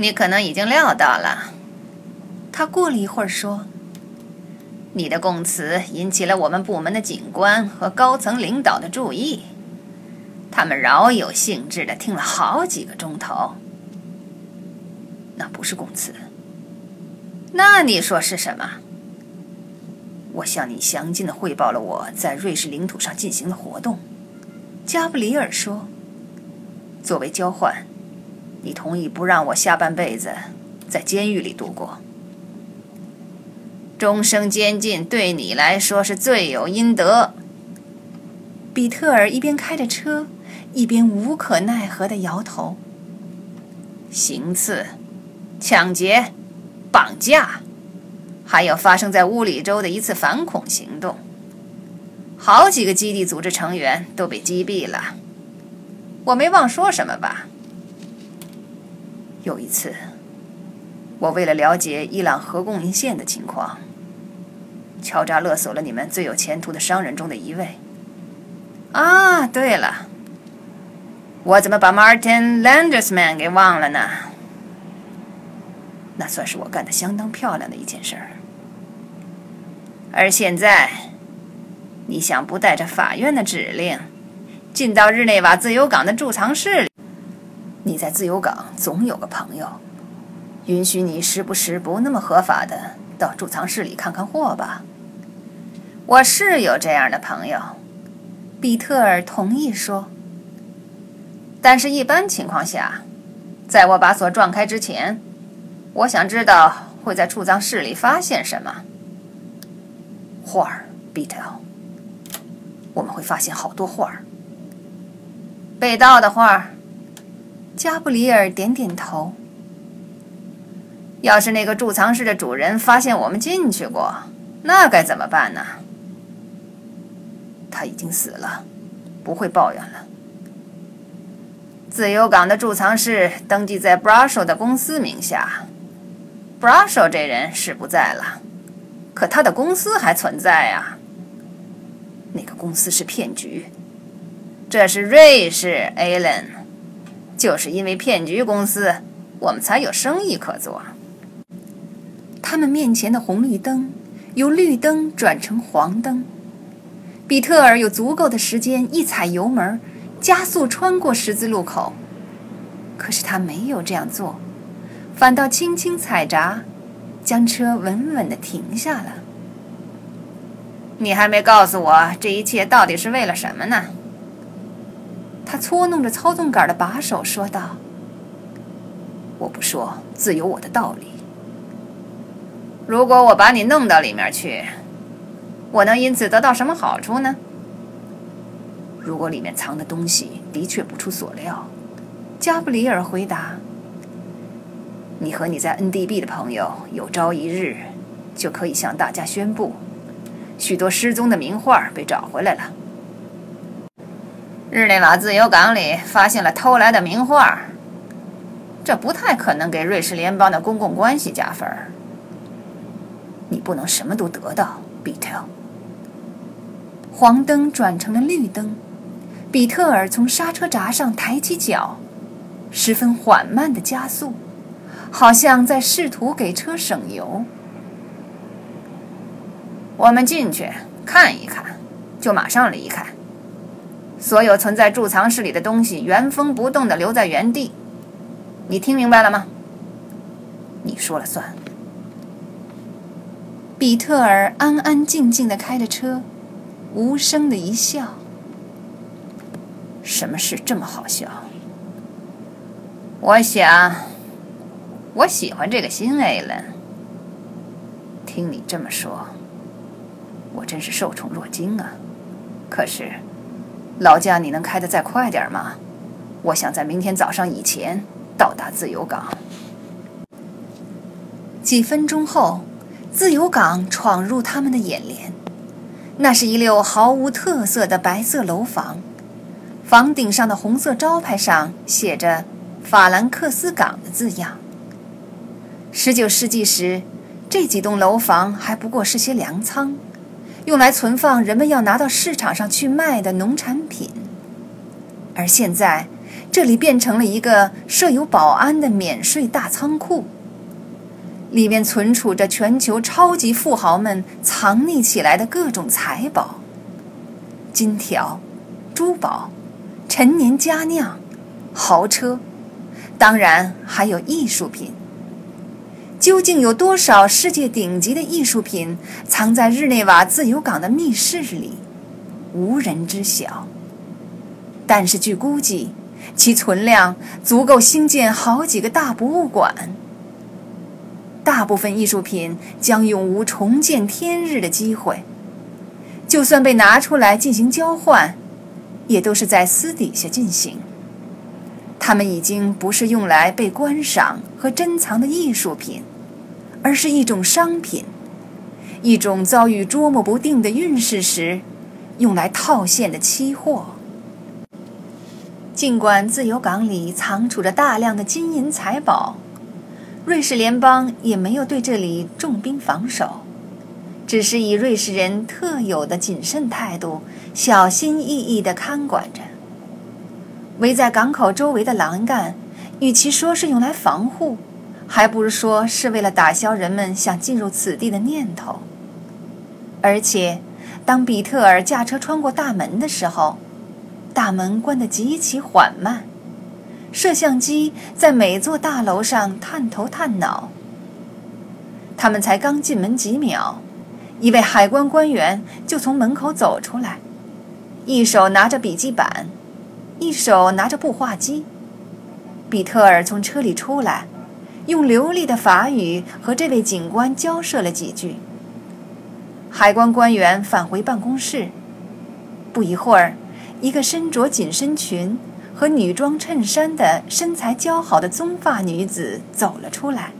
你可能已经料到了。他过了一会儿说：“你的供词引起了我们部门的警官和高层领导的注意，他们饶有兴致地听了好几个钟头。那不是供词，那你说是什么？我向你详尽地汇报了我在瑞士领土上进行的活动。”加布里尔说：“作为交换，你同意不让我下半辈子在监狱里度过。”终生监禁对你来说是罪有应得。比特尔一边开着车，一边无可奈何地摇头。行刺、抢劫、绑架，还有发生在乌里州的一次反恐行动，好几个基地组织成员都被击毙了。我没忘说什么吧？有一次，我为了了解伊朗核供应线的情况。敲诈勒索了你们最有前途的商人中的一位。啊，对了，我怎么把 Martin Landersman 给忘了呢？那算是我干的相当漂亮的一件事儿。而现在，你想不带着法院的指令，进到日内瓦自由港的贮藏室里？你在自由港总有个朋友，允许你时不时不那么合法的到贮藏室里看看货吧。我是有这样的朋友，比特尔同意说。但是，一般情况下，在我把锁撞开之前，我想知道会在储藏室里发现什么。画儿，比特尔，我们会发现好多画儿。被盗的画儿。加布里尔点点头。要是那个贮藏室的主人发现我们进去过，那该怎么办呢？他已经死了，不会抱怨了。自由港的贮藏室登记在 Brasho 的公司名下，Brasho 这人是不在了，可他的公司还存在啊。那个公司是骗局，这是瑞士，Allen。就是因为骗局公司，我们才有生意可做。他们面前的红绿灯由绿灯转成黄灯。比特尔有足够的时间一踩油门，加速穿过十字路口。可是他没有这样做，反倒轻轻踩闸，将车稳稳地停下了。你还没告诉我这一切到底是为了什么呢？他搓弄着操纵杆的把手说道：“我不说，自有我的道理。如果我把你弄到里面去。”我能因此得到什么好处呢？如果里面藏的东西的确不出所料，加布里尔回答：“你和你在 NDB 的朋友有朝一日就可以向大家宣布，许多失踪的名画被找回来了。日内瓦自由港里发现了偷来的名画，这不太可能给瑞士联邦的公共关系加分。你不能什么都得到，比特。”黄灯转成了绿灯，比特尔从刹车闸上抬起脚，十分缓慢的加速，好像在试图给车省油。我们进去看一看，就马上离开。所有存在贮藏室里的东西原封不动的留在原地。你听明白了吗？你说了算。比特尔安安静静的开着车。无声的一笑。什么事这么好笑？我想，我喜欢这个新 A 了。听你这么说，我真是受宠若惊啊！可是，劳驾，你能开得再快点吗？我想在明天早上以前到达自由港。几分钟后，自由港闯入他们的眼帘。那是一溜毫无特色的白色楼房，房顶上的红色招牌上写着“法兰克斯港”的字样。十九世纪时，这几栋楼房还不过是些粮仓，用来存放人们要拿到市场上去卖的农产品。而现在，这里变成了一个设有保安的免税大仓库，里面存储着全球超级富豪们藏匿起来的各种财宝：金条、珠宝、陈年佳酿、豪车，当然还有艺术品。究竟有多少世界顶级的艺术品藏在日内瓦自由港的密室里，无人知晓。但是据估计，其存量足够兴建好几个大博物馆。大部分艺术品将永无重见天日的机会，就算被拿出来进行交换，也都是在私底下进行。它们已经不是用来被观赏和珍藏的艺术品，而是一种商品，一种遭遇捉摸不定的运势时用来套现的期货。尽管自由港里藏储着大量的金银财宝，瑞士联邦也没有对这里重兵防守，只是以瑞士人特有的谨慎态度，小心翼翼地看管着。围在港口周围的栏杆，与其说是用来防护，还不如说是为了打消人们想进入此地的念头。而且，当比特尔驾车穿过大门的时候，大门关得极其缓慢，摄像机在每座大楼上探头探脑。他们才刚进门几秒，一位海关官员就从门口走出来，一手拿着笔记板。一手拿着步话机，比特尔从车里出来，用流利的法语和这位警官交涉了几句。海关官员返回办公室，不一会儿，一个身着紧身裙和女装衬衫的身材姣好的棕发女子走了出来。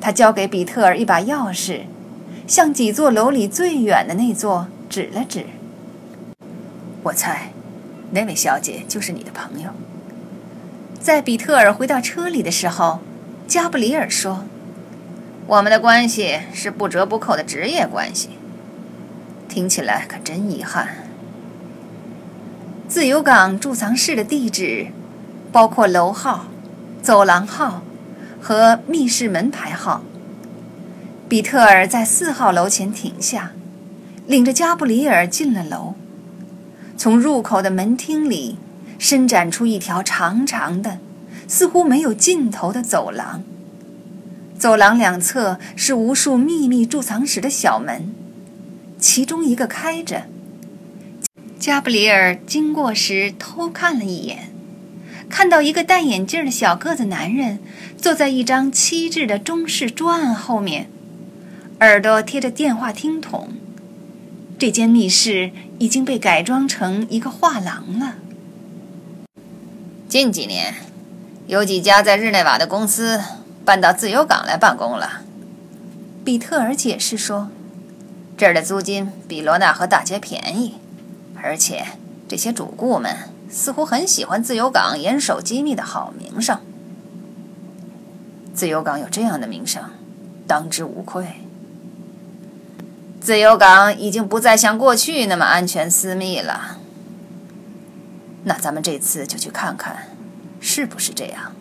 她交给比特尔一把钥匙，向几座楼里最远的那座指了指。我猜。那位小姐就是你的朋友。在比特尔回到车里的时候，加布里尔说：“我们的关系是不折不扣的职业关系。”听起来可真遗憾。自由港贮藏室的地址包括楼号、走廊号和密室门牌号。比特尔在四号楼前停下，领着加布里尔进了楼。从入口的门厅里伸展出一条长长的、似乎没有尽头的走廊。走廊两侧是无数秘密贮藏室的小门，其中一个开着。加布里尔经过时偷看了一眼，看到一个戴眼镜的小个子男人坐在一张漆制的中式桌案后面，耳朵贴着电话听筒。这间密室已经被改装成一个画廊了。近几年，有几家在日内瓦的公司搬到自由港来办公了。比特尔解释说：“这儿的租金比罗纳河大街便宜，而且这些主顾们似乎很喜欢自由港严守机密的好名声。自由港有这样的名声，当之无愧。”自由港已经不再像过去那么安全私密了。那咱们这次就去看看，是不是这样？